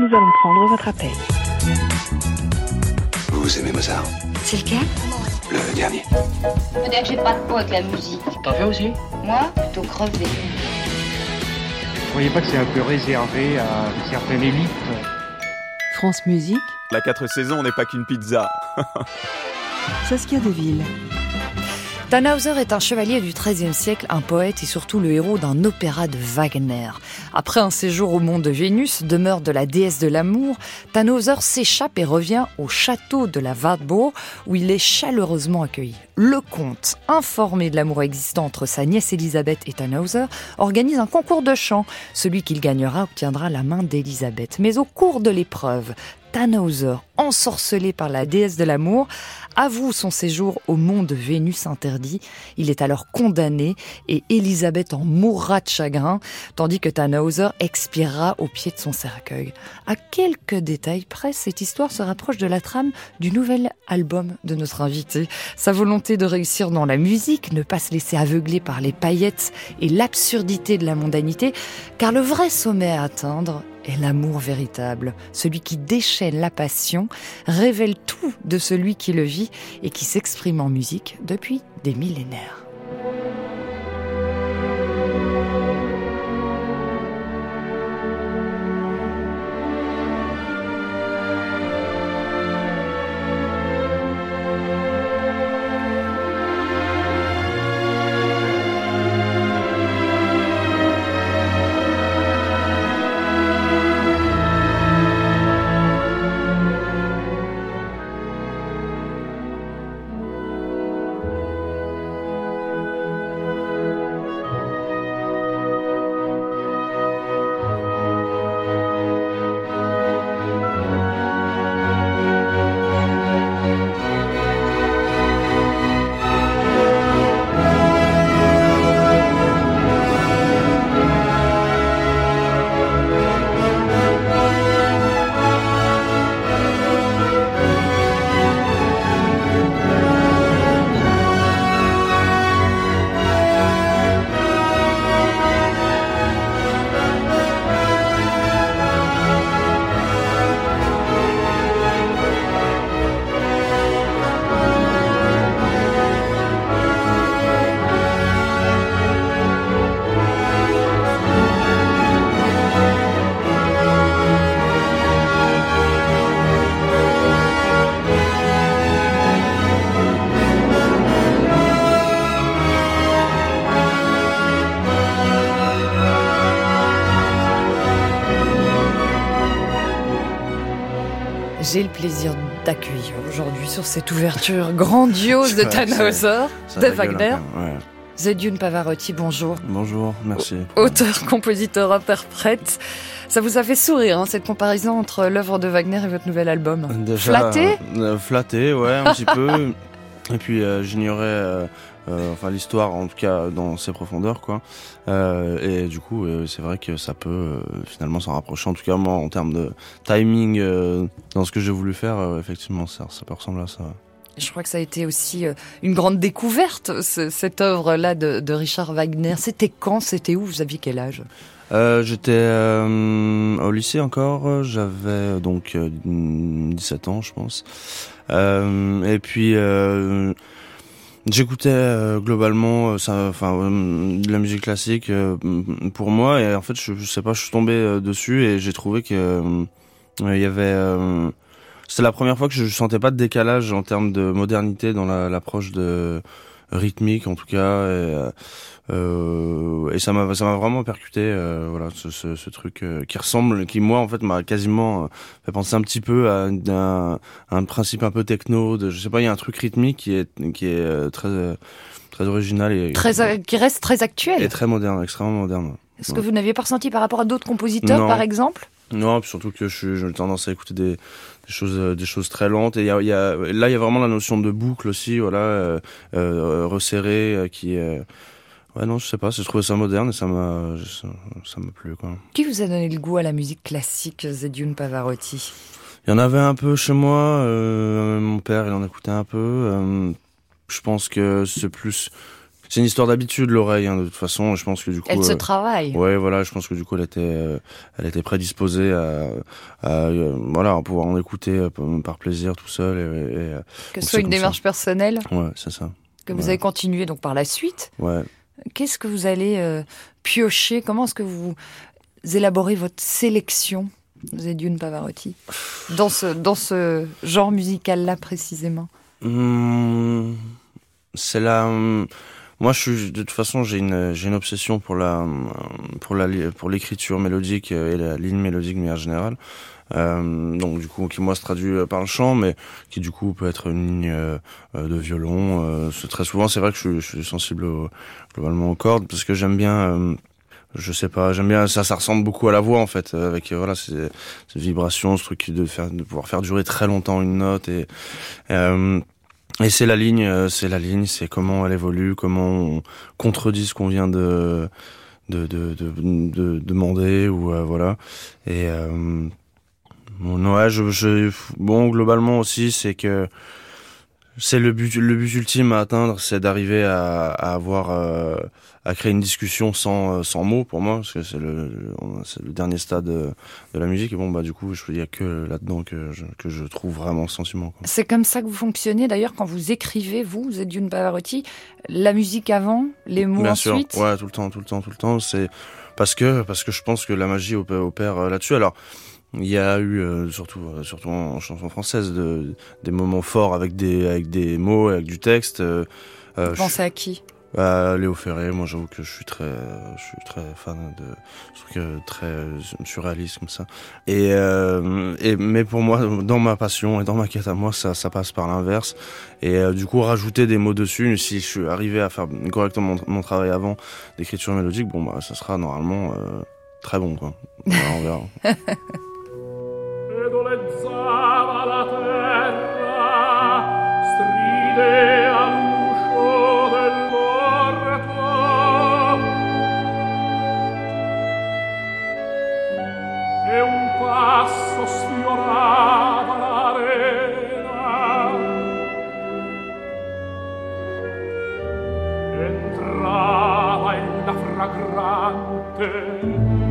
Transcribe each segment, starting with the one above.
nous allons prendre votre appel. Vous aimez Mozart C'est lequel? Le dernier. Faut dire que j'ai pas de peau avec la musique. T'en fais aussi? Moi, plutôt crevé. Vous voyez pas que c'est un peu réservé à une certaine élite? France Musique, La quatre saisons n'est pas qu'une pizza. Saskia Deville. Tannhauser est un chevalier du XIIIe siècle, un poète et surtout le héros d'un opéra de Wagner. Après un séjour au monde de Vénus, demeure de la déesse de l'amour, Tannhauser s'échappe et revient au château de la Wartburg où il est chaleureusement accueilli. Le comte, informé de l'amour existant entre sa nièce Elisabeth et Tannhauser, organise un concours de chant. Celui qu'il gagnera obtiendra la main d'Elisabeth. Mais au cours de l'épreuve, Tannhauser, ensorcelé par la déesse de l'amour, avoue son séjour au monde de Vénus interdit. Il est alors condamné et Elisabeth en mourra de chagrin, tandis que Tannhauser expirera au pied de son cercueil. À quelques détails près, cette histoire se rapproche de la trame du nouvel album de notre invité. Sa volonté de réussir dans la musique, ne pas se laisser aveugler par les paillettes et l'absurdité de la mondanité, car le vrai sommet à atteindre est l'amour véritable, celui qui déchaîne la passion, révèle tout de celui qui le vit et qui s'exprime en musique depuis des millénaires. Plaisir d'accueillir aujourd'hui sur cette ouverture grandiose de Tannhauser, Ça de Wagner. Zedune Pavarotti, bonjour. Bonjour, merci. Auteur, compositeur, interprète. Ça vous a fait sourire, hein, cette comparaison entre l'œuvre de Wagner et votre nouvel album? Déjà, Flatté euh, Flatté, ouais, un petit peu. Et puis euh, j'ignorais, euh, enfin l'histoire en tout cas dans ses profondeurs, quoi. Euh, et du coup, euh, c'est vrai que ça peut euh, finalement s'en rapprocher. En tout cas, moi, en termes de timing euh, dans ce que j'ai voulu faire, euh, effectivement, ça, ça peut ressembler à ça. Je crois que ça a été aussi euh, une grande découverte, ce- cette œuvre-là de, de Richard Wagner. C'était quand C'était où? Vous aviez quel âge? Euh, J'étais euh, au lycée encore, j'avais euh, donc euh, 17 ans, je pense. Euh, et puis euh, j'écoutais euh, globalement, euh, ça, enfin, euh, de la musique classique euh, pour moi. Et en fait, je, sais pas, je suis tombé euh, dessus et j'ai trouvé que euh, il y avait. c'était la première fois que je sentais pas de décalage en termes de modernité dans la- l'approche de rythmique, en tout cas. Et, euh, euh, et ça m'a ça m'a vraiment percuté euh, voilà ce, ce, ce truc euh, qui ressemble qui moi en fait m'a quasiment euh, fait penser un petit peu à, un, un principe un peu techno de je sais pas il y a un truc rythmique qui est qui est euh, très très original et très, Qui reste très actuel. et très moderne extrêmement moderne Est-ce que vous n'aviez pas ressenti par rapport à d'autres compositeurs, Non. par exemple? Non, puis surtout que je suis- j'ai tendance à écouter des, des choses, euh, des choses très lentes. Et y a, y a- là, il y a vraiment la notion de boucle aussi, voilà, euh, euh, resserrée, qui est. Ouais, non, je sais pas, j'ai trouvé ça moderne et ça m'a, ça ça m'a plu, quoi. Qui vous a donné le goût à la musique classique, Zedune Pavarotti? Il y en avait un peu chez moi. euh, mon père, il en écoutait un peu. euh, je pense que c'est plus. C'est une histoire d'habitude, l'oreille, hein, de toute façon. Je pense que du coup. Elle se euh, travaille. Ouais, voilà, je pense que du coup, elle était, euh, elle était prédisposée à, à, euh, voilà, pouvoir en écouter par plaisir tout seul. Et, et, Que ce soit une ça. démarche personnelle, ouais, c'est ça. que vous avez continué donc par la suite. Ouais. Qu'est-ce que vous allez piocher? Comment est-ce que vous élaborez votre sélection, Zedune Pavarotti, dans ce, dans ce genre musical-là précisément? Hum, c'est la. Moi, je suis de toute façon, j'ai une, j'ai une obsession pour la, pour la, pour l'écriture mélodique et la ligne mélodique de manière générale. Euh, donc du coup, qui moi se traduit euh, par le chant, mais qui du coup peut être une ligne euh, euh, de violon. Euh, très souvent, c'est vrai que je, je suis sensible au- globalement aux cordes parce que j'aime bien. je sais pas, j'aime bien ça, ça ressemble beaucoup à la voix en fait, avec voilà ces, vibrations, ce truc de faire, de pouvoir faire durer très longtemps une note et euh, et c'est la ligne, euh, c'est la ligne, c'est comment elle évolue, comment on contredit ce qu'on vient de de, de, de, de demander ou euh, voilà. Et euh, bon, ouais, je, je, bon, globalement aussi, c'est que c'est le but, le but ultime à atteindre, c'est d'arriver à, à avoir, euh, à créer une discussion sans, euh, sans mots pour moi, parce que c'est le, le- c'est le dernier stade de, de la musique. Et bon, bah, du coup, je il y a que là-dedans que je, que je trouve vraiment le sentiment. quoi. C'est comme ça que vous fonctionnez d'ailleurs quand vous écrivez, vous, Zedune Pavarotti, la musique avant, les mots Bien ensuite? Sûr, ouais, tout le temps, tout le temps, tout le temps. C'est parce que parce que je pense que la magie opère, opère, euh, là-dessus. Alors, il y a eu euh, surtout euh, surtout en chanson française de, des moments forts avec des avec des mots, avec du texte. euh, euh, Vous pensez à qui? Bah, Léo Ferré, moi j'avoue que je suis très, je suis très fan de ce truc euh, très euh, surréaliste comme ça. Et, euh, et mais pour moi, dans ma passion et dans ma quête à moi, ça, ça passe par l'inverse. Et euh, du coup, rajouter des mots dessus, si je suis arrivé à faire correctement mon, mon travail avant d'écriture mélodique, bon bah ça sera normalement euh, très bon quoi. Voilà, on verra. te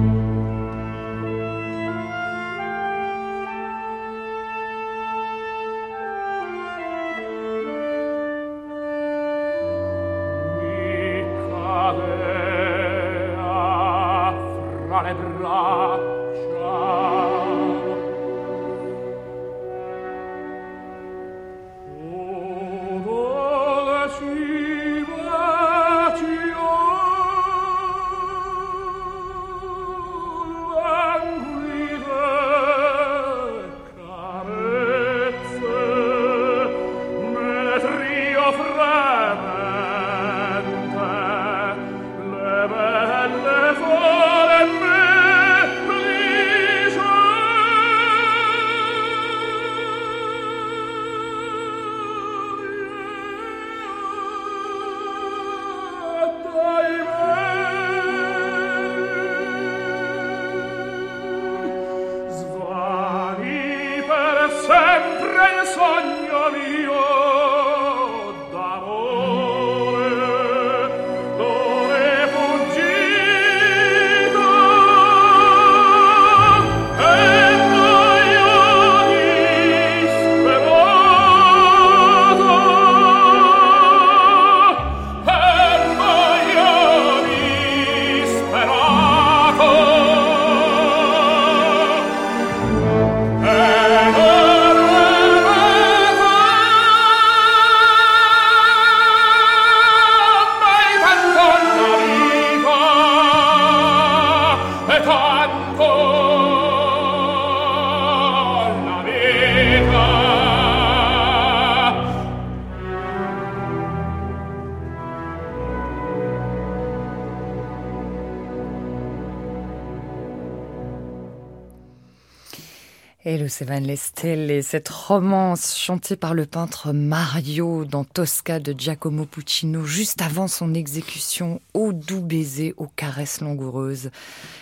Et le Seven les Stelle, cette romance chantée par le peintre Mario dans Tosca de Giacomo Puccino, juste avant son exécution, au doux baiser, aux caresses langoureuses.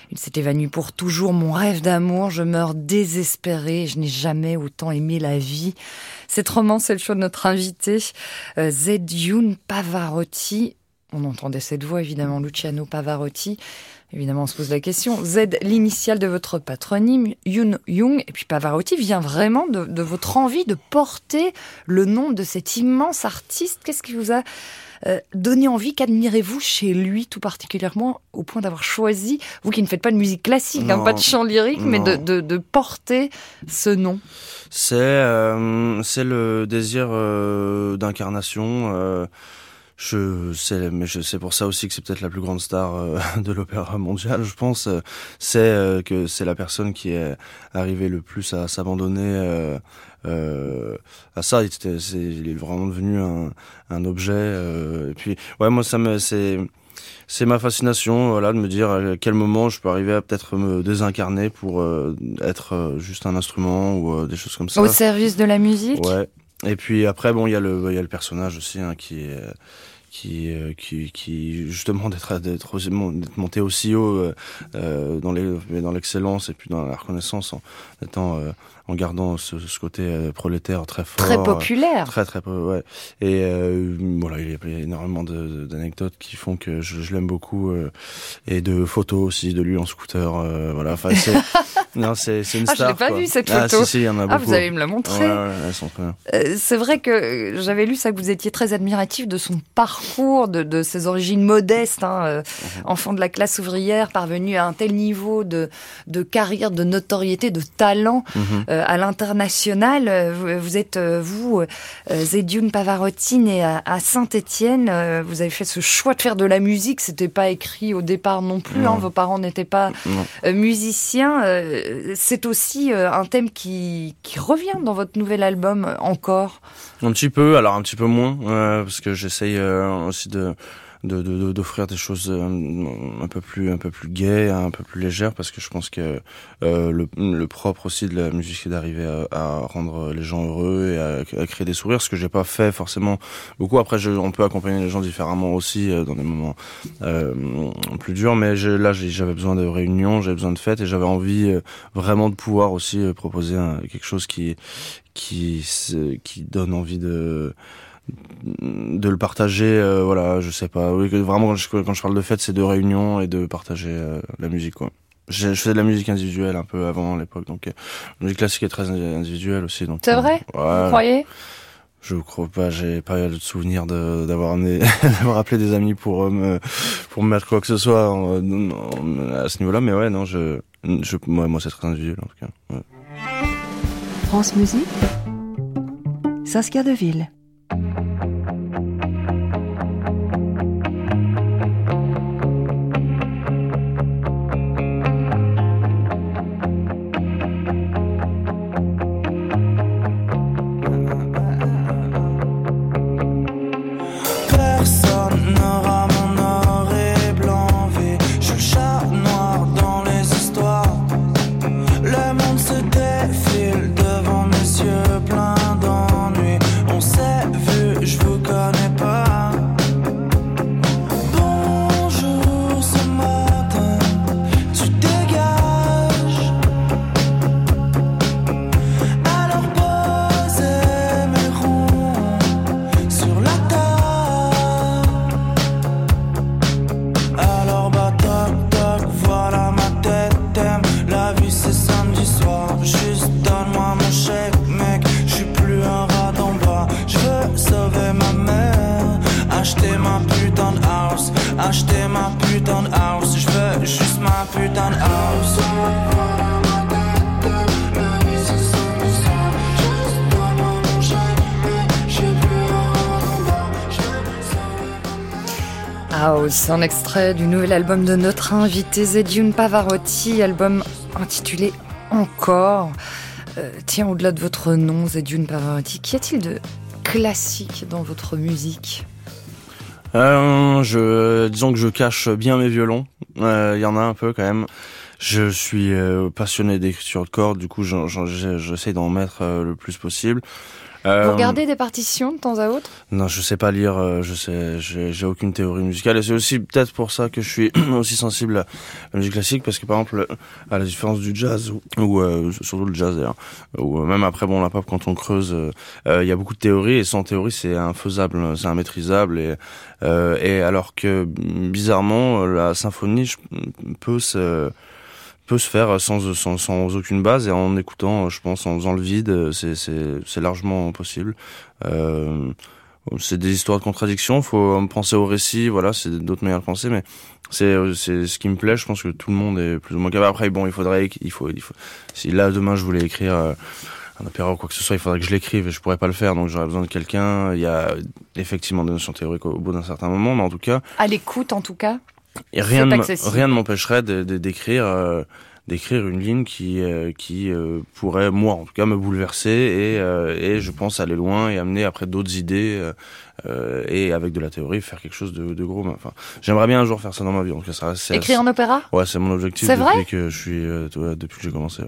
Il s'est évanoui pour toujours, mon rêve d'amour, je meurs désespéré, je n'ai jamais autant aimé la vie. Cette romance, c'est le choix de notre invité, euh, Youn Pavarotti. On entendait cette voix, évidemment, Luciano Pavarotti. Évidemment, on se pose la question. Z, l'initiale de votre patronyme, Yoon Young, et puis Pavarotti vient vraiment de, votre envie de porter le nom de cet immense artiste. Qu'est-ce qui vous a euh, donné envie Qu'admirez-vous chez lui tout particulièrement au point d'avoir choisi, vous qui ne faites pas de musique classique, hein, pas de chant lyrique, mais de, porter ce nom? C'est euh, c'est le désir euh, d'incarnation je sais, mais je sais pour ça aussi que c'est peut-être la plus grande star euh, de l'opéra mondial. Je pense, c'est euh, que c'est la personne qui est arrivée le plus à s'abandonner euh, à ça. Il, était, est, il est vraiment devenu un, un objet. et puis, ouais, moi ça me, c'est c'est ma fascination voilà de me dire à quel moment je peux arriver à peut-être me désincarner pour être juste un instrument ou des choses comme ça au service de la musique? Ouais et puis après, bon, il y a le, y a le personnage aussi hein, qui euh, qui, qui justement d'être d'être monté aussi haut euh, euh, dans les dans l'excellence et puis dans la reconnaissance en étant euh, en gardant ce, ce côté euh, prolétaire très fort. Très populaire. Très, très, ouais. Et euh, voilà, il y a énormément d'anecdotes qui font que je, je l'aime beaucoup. Euh, et de photos aussi de lui en scooter. voilà, enfin, c'est, non, c'est, c'est une star. Ah, je l'ai pas vu cette ah, photo. si, si, il y en a beaucoup. Ah, vous allez me la montrer. Ouais, ouais, elles sont très bien. c'est vrai que j'avais lu ça, que vous étiez très admiratif de son parcours, de, de ses origines modestes, hein, mhm. enfant de la classe ouvrière, parvenu à un tel niveau de, de carrière, de notoriété, de talent. Mhm. Euh, à l'international. Euh, vous êtes, euh, vous, Zedioun Pavarotti, né à Saint-Étienne. Vous avez fait ce choix de faire de la musique. C'était pas écrit au départ non plus. Hein. Vos parents n'étaient pas musiciens. C'est aussi un thème qui, qui revient dans votre nouvel album encore. Un petit peu, alors un petit peu moins, parce que j'essaye aussi de de d'offrir des choses euh, un peu plus un peu plus gaies, un peu plus légères parce que je pense que euh, le, le, propre aussi de la musique c'est d'arriver à, à, rendre les gens heureux et à, à créer des sourires ce que j'ai pas fait forcément beaucoup. Après je, on peut accompagner les gens différemment aussi euh, dans des moments euh, plus durs mais là j'avais besoin de réunions j'avais besoin de fêtes et j'avais envie vraiment de pouvoir aussi proposer quelque chose qui qui qui donne envie de de le partager euh, voilà je sais pas. Oui, vraiment quand je, quand je parle de fête c'est de réunion et de partager euh, la musique quoi. Je, faisais de la musique individuelle un peu avant à l'époque donc euh, la musique classique est très individuelle aussi donc c'est vrai? ouais, vous croyez? Je crois pas j'ai pas de souvenir d'avoir amené d'avoir appelé des amis pour me pour me mettre quoi que ce soit à ce niveau là mais ouais non je je moi, moi c'est très individuel en tout cas ouais. France Musique Saskia Deville Thank you. C'est un extrait du nouvel album de notre invité Zedune Pavarotti, album intitulé Encore. Euh, tiens, au-delà de votre nom, Zedune Pavarotti, qu'y a-t-il de classique dans votre musique? Euh, Disons que je cache bien mes violons. Il euh, y en a un peu quand même. Je suis euh, passionné d'écriture de cordes, du coup j'essaie d'en mettre euh, le plus possible. Euh, Vous regardez des partitions de temps à autre? Non, je sais pas lire. Euh, je sais, j'ai aucune théorie musicale. Et c'est aussi peut-être pour ça que je suis aussi sensible à la musique classique, parce que par exemple, à la différence du jazz ou, euh, surtout le jazz d'ailleurs, ou même après bon la pop quand on creuse, il y a beaucoup de théories et sans théorie c'est infaisable, c'est immaîtrisable et et alors que bizarrement la symphonie peut se peut se faire sans, sans, sans, aucune base et en écoutant, je pense, en faisant le vide, c'est largement possible. Euh, c'est des histoires de contradictions, faut penser au récit, voilà, c'est d'autres manières de penser, mais c'est ce qui me plaît. Je pense que tout le monde est plus ou moins capable. Après, bon, il faudrait, il faut, il faut. Si là demain je voulais écrire euh, un opéra ou quoi que ce soit, il faudrait que je l'écrive et je pourrais pas le faire, donc j'aurais besoin de quelqu'un. Il y a effectivement des notions théoriques au bout d'un certain moment, mais en tout cas. À l'écoute, en tout cas. Et rien ne, rien ne m'empêcherait d'écrire euh, d'écrire une ligne qui euh, qui euh, pourrait moi en tout cas me bouleverser et et je pense aller loin et amener après d'autres idées et avec de la théorie faire quelque chose de, de gros enfin j'aimerais bien un jour faire ça dans ma vie en tout cas ça écrire en opéra? Ouais c'est mon objectif depuis que je suis depuis que j'ai commencé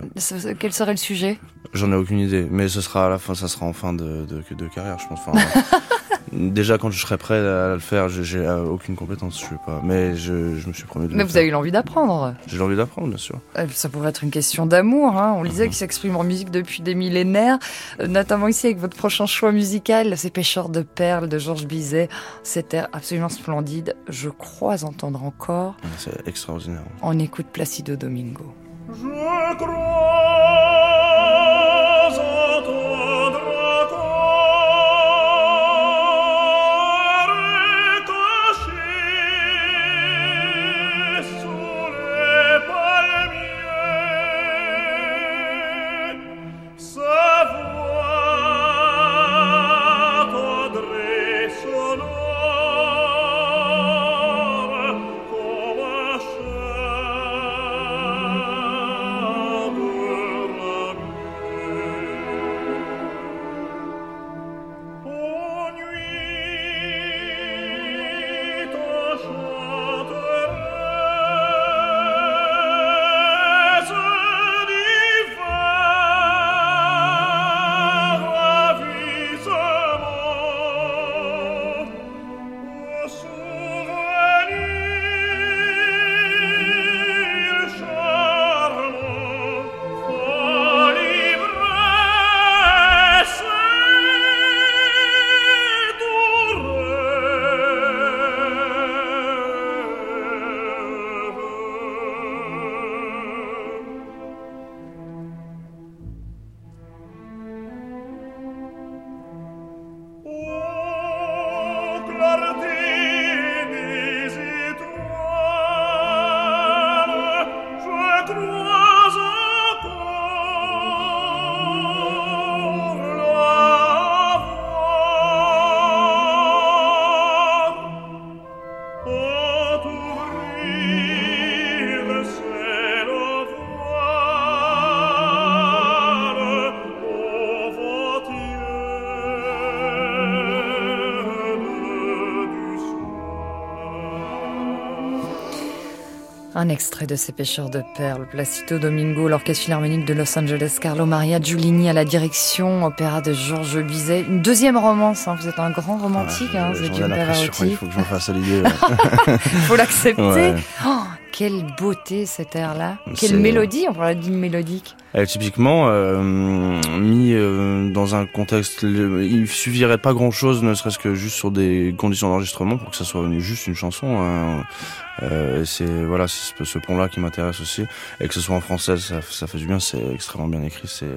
quel serait le sujet? J'en ai aucune idée mais ce sera à la fin ça sera en fin de de, de carrière je pense enfin, Déjà, quand je serai prêt à le faire, j'ai aucune compétence, je sais pas. Mais je, je me suis promis de Mais vous avez eu l'envie d'apprendre J'ai l'envie d'apprendre, bien sûr. Euh, ça pourrait être une question d'amour. Hein. On disait mhm. qu'il s'exprime en musique depuis des millénaires, euh, notamment ici avec votre prochain choix musical, Ces pêcheurs de perles de Georges Bizet. C'était absolument splendide. Je crois entendre encore. C'est extraordinaire. On écoute Placido Domingo. Je crois Un extrait de ces pêcheurs de perles, Placido Domingo, l'orchestre philharmonique de Los Angeles, Carlo Maria Giulini à la direction, opéra de Georges Bizet. Une deuxième romance, hein. vous êtes un grand romantique, hein, vous êtes Il faut que j'en fasse l'idée. Il faut l'accepter. Oh, quelle beauté cet air-là. Quelle mélodie, on parle d'une mélodique. Elle, typiquement, euh, mis euh, dans un contexte, il suffirait pas grand-chose, ne serait-ce que juste sur des conditions d'enregistrement pour que ça soit juste une chanson. Hein. Euh, c'est voilà, c'est ce pont-là qui m'intéresse aussi, et que ce soit en français, ça, ça fait du bien. C'est extrêmement bien écrit, c'est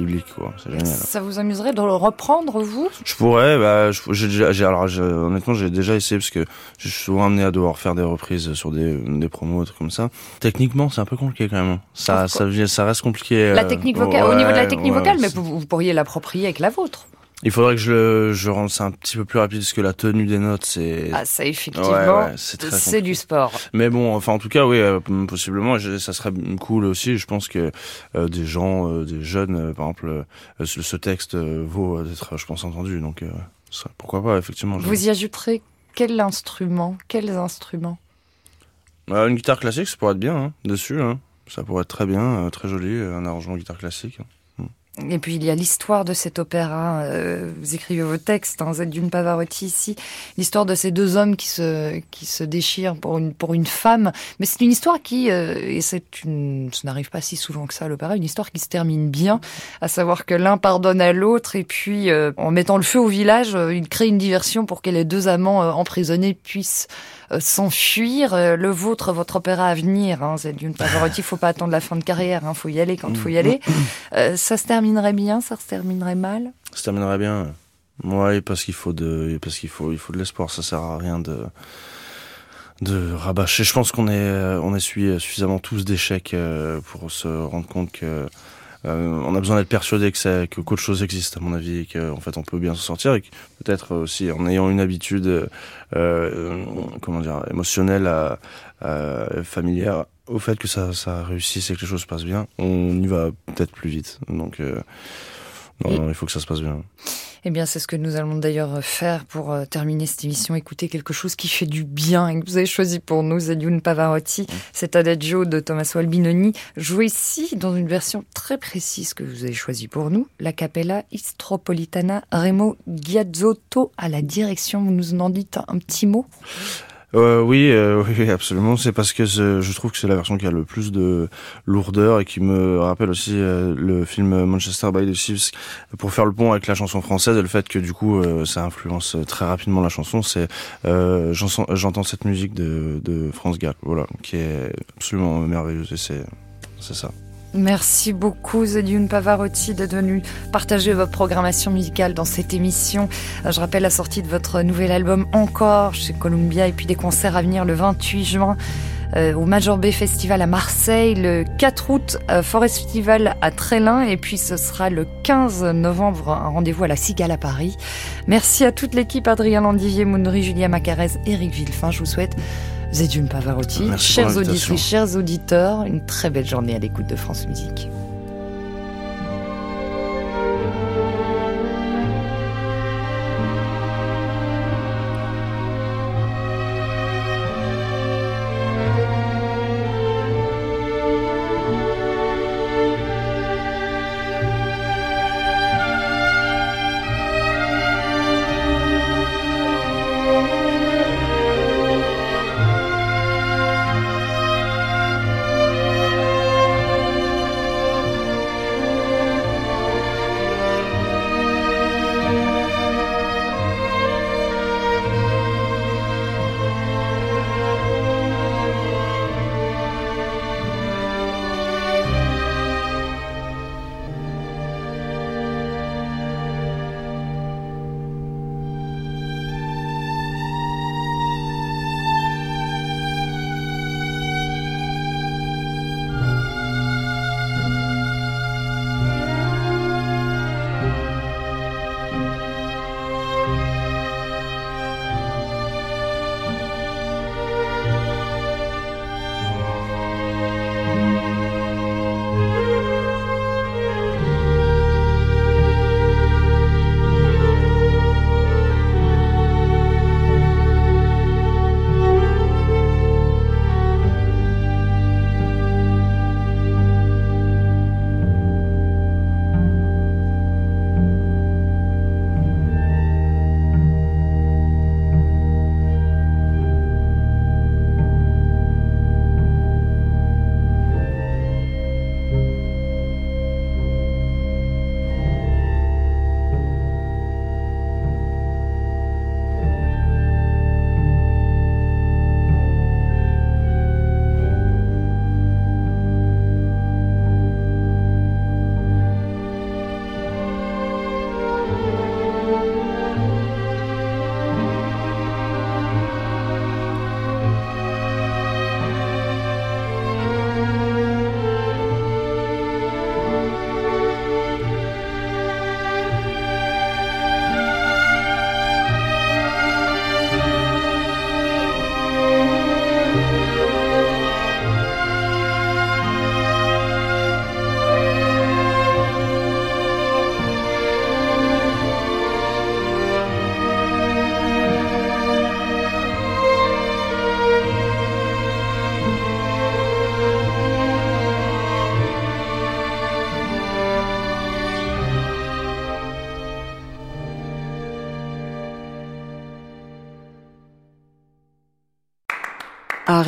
biblique quoi. C'est génial. Ça vous amuserait de le reprendre vous? Je pourrais. Bah, j'ai alors honnêtement, j'ai déjà essayé parce que je suis souvent amené à devoir faire des reprises sur des, des promos, trucs comme ça. Techniquement, c'est un peu compliqué quand même. Ça, ça, ça, reste compliqué. La technique vocale, au niveau de la technique vocale, mais vous pourriez l'approprier avec la vôtre. Il faudrait que je, je rende ça un petit peu plus rapide parce que la tenue des notes, c'est. Ah, ça, effectivement, c'est du sport. Mais bon, enfin, en tout cas, oui, euh, possiblement, ça serait cool aussi. Je pense que euh, des gens, euh, des jeunes, par exemple, ce texte vaut d'être, je pense, entendu. Donc, pourquoi pas, effectivement. Vous y ajouterez quel instrument Quels instruments? Bah, une guitare classique, ça pourrait être bien hein, dessus. Hein. Ça pourrait être très bien, euh, très joli, euh, un arrangement guitare classique. Et puis il y a l'histoire de cet opéra. Euh, vous écrivez vos textes, hein, d'une Pavarotti ici, l'histoire de ces deux hommes qui se qui se déchirent pour une pour une femme. Mais c'est une histoire qui euh, et c'est une, ça n'arrive pas si souvent que ça à l'opéra, une histoire qui se termine bien, à savoir que l'un pardonne à l'autre et puis euh, en mettant le feu au village, il crée une diversion pour que les deux amants emprisonnés puissent s'enfuir. Le vôtre, votre opéra à venir, hein, d'une Pavarotti, faut pas attendre la fin de carrière, hein, faut y aller quand il faut y aller. ça se termine terminerait bien, ça se terminerait mal? Ça se terminerait bien. Ouais, parce qu'il faut de, parce qu'il faut, il faut de l'espoir. Ça sert à rien de, de rabâcher. Je pense qu'on est, on essuie suffisamment tous d'échecs euh, pour se rendre compte que euh, on a besoin d'être persuadé que c'est que qu'autre chose existe à mon avis et qu'en fait on peut bien s'en sortir et peut-être aussi en ayant une habitude euh, comment dire émotionnelle à, familière au fait que ça, ça réussisse et que les choses se passent bien, on y va peut-être plus vite. Donc, non, il faut que ça se passe bien. Eh bien, c'est ce que nous allons d'ailleurs faire pour euh, terminer cette émission. Écouter quelque chose qui fait du bien et que vous avez choisi pour nous, Zedioun Pavarotti. C'est Adagio de Tommaso Albinoni, joué ici dans une version très précise que vous avez choisie pour nous, la Capella Istropolitana Remo Giazzotto à la direction. Vous nous en dites un petit mot? Euh, oui, euh, oui, absolument. C'est parce que je trouve que c'est la version qui a le plus de lourdeur et qui me rappelle aussi euh, le film Manchester by the Thieves pour faire le pont avec la chanson française et le fait que du coup ça influence très rapidement la chanson. C'est j'entends cette musique de, France Gall, voilà, qui est absolument merveilleuse et c'est ça. Merci beaucoup Zedioun Pavarotti d'être venu partager votre programmation musicale dans cette émission. Euh, je rappelle la sortie de votre nouvel album Encore chez Columbia et puis des concerts à venir le 28 juin euh, au Major Bay Festival à Marseille, le 4 août euh, Forest Festival à Trélin et puis ce sera le 15 novembre un rendez-vous à la Cigale à Paris. Merci à toute l'équipe Adrien Landivier, Mounri, Julia Macarez, Eric Villefin. Je vous souhaite Zedune Pavarotti. chers auditrices, chers auditeurs, une très belle journée à l'écoute de France Musique.